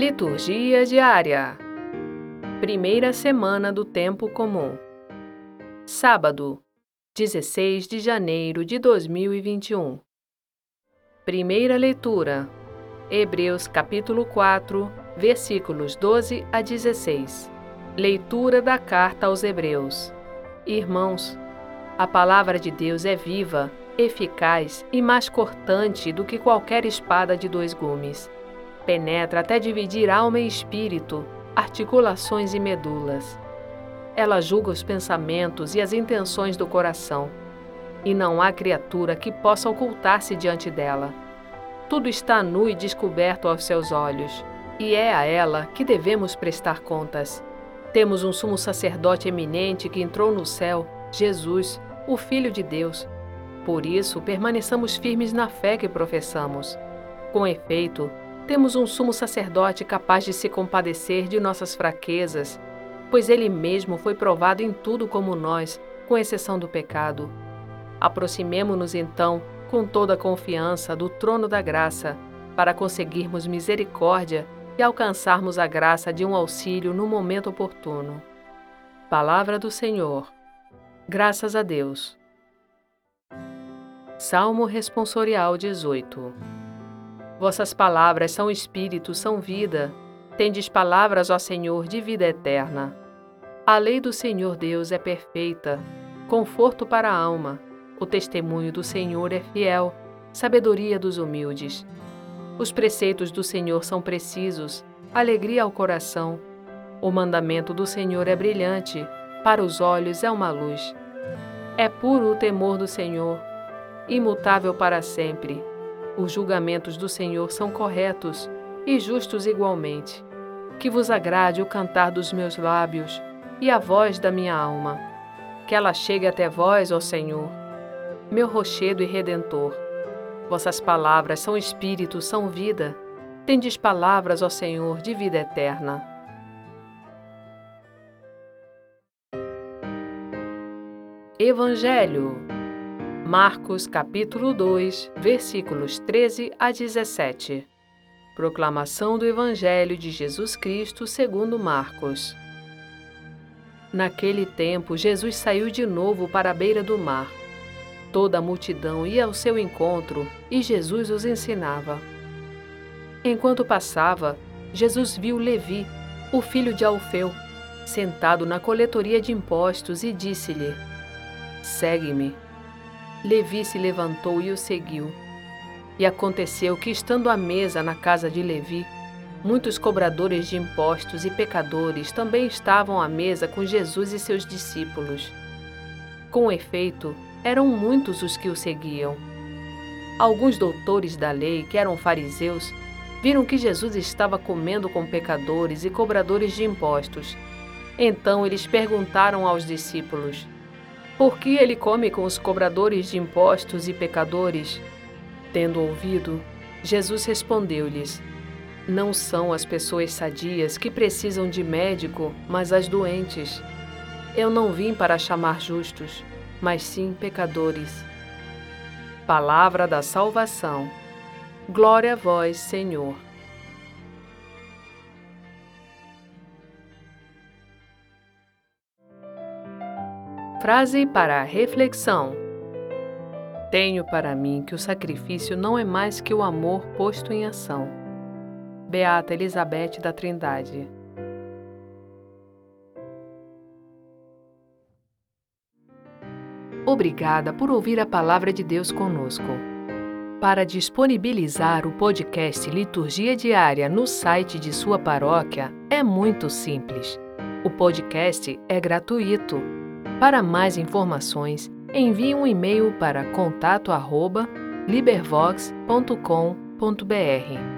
Liturgia diária. Primeira semana do tempo comum. Sábado, 16 de janeiro de 2021. Primeira leitura. Hebreus capítulo 4, versículos 12 a 16. Leitura da carta aos Hebreus. Irmãos, a palavra de Deus é viva, eficaz e mais cortante do que qualquer espada de dois gumes penetra até dividir alma e espírito, articulações e medulas. Ela julga os pensamentos e as intenções do coração, e não há criatura que possa ocultar-se diante dela. Tudo está nu e descoberto aos seus olhos, e é a ela que devemos prestar contas. Temos um sumo sacerdote eminente que entrou no céu, Jesus, o Filho de Deus. Por isso, permaneçamos firmes na fé que professamos. Com efeito, temos um sumo sacerdote capaz de se compadecer de nossas fraquezas, pois ele mesmo foi provado em tudo como nós, com exceção do pecado. Aproximemo-nos então, com toda a confiança, do trono da graça, para conseguirmos misericórdia e alcançarmos a graça de um auxílio no momento oportuno. Palavra do Senhor. Graças a Deus. Salmo Responsorial 18 Vossas palavras são espírito, são vida. Tendes palavras, ó Senhor, de vida eterna. A lei do Senhor Deus é perfeita, conforto para a alma. O testemunho do Senhor é fiel, sabedoria dos humildes. Os preceitos do Senhor são precisos, alegria ao coração. O mandamento do Senhor é brilhante, para os olhos é uma luz. É puro o temor do Senhor, imutável para sempre. Os julgamentos do Senhor são corretos e justos igualmente. Que vos agrade o cantar dos meus lábios e a voz da minha alma. Que ela chegue até vós, ó Senhor, meu rochedo e redentor. Vossas palavras são espírito, são vida. Tendes palavras, ó Senhor, de vida eterna. Evangelho Marcos capítulo 2, versículos 13 a 17. Proclamação do Evangelho de Jesus Cristo segundo Marcos. Naquele tempo, Jesus saiu de novo para a beira do mar. Toda a multidão ia ao seu encontro e Jesus os ensinava. Enquanto passava, Jesus viu Levi, o filho de Alfeu, sentado na coletoria de impostos e disse-lhe: Segue-me. Levi se levantou e o seguiu. E aconteceu que, estando à mesa na casa de Levi, muitos cobradores de impostos e pecadores também estavam à mesa com Jesus e seus discípulos. Com efeito, eram muitos os que o seguiam. Alguns doutores da lei, que eram fariseus, viram que Jesus estava comendo com pecadores e cobradores de impostos. Então eles perguntaram aos discípulos: por que ele come com os cobradores de impostos e pecadores? Tendo ouvido, Jesus respondeu-lhes: Não são as pessoas sadias que precisam de médico, mas as doentes. Eu não vim para chamar justos, mas sim pecadores. Palavra da salvação. Glória a vós, Senhor. Frase para a reflexão: Tenho para mim que o sacrifício não é mais que o amor posto em ação. Beata Elizabeth da Trindade. Obrigada por ouvir a palavra de Deus conosco. Para disponibilizar o podcast Liturgia Diária no site de sua paróquia é muito simples. O podcast é gratuito para mais informações, envie um e-mail para contato@libervox.com.br.